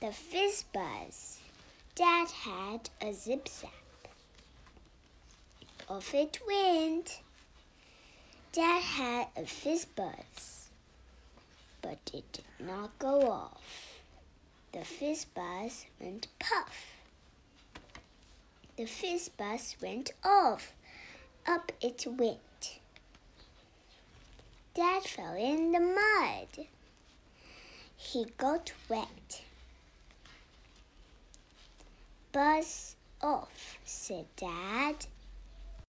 The fizz buzz. Dad had a zip zap. Off it went. Dad had a fizz buzz, but it did not go off. The fizz buzz went puff. The fizz buzz went off. Up it went. Dad fell in the mud. He got wet. Buzz off, said Dad.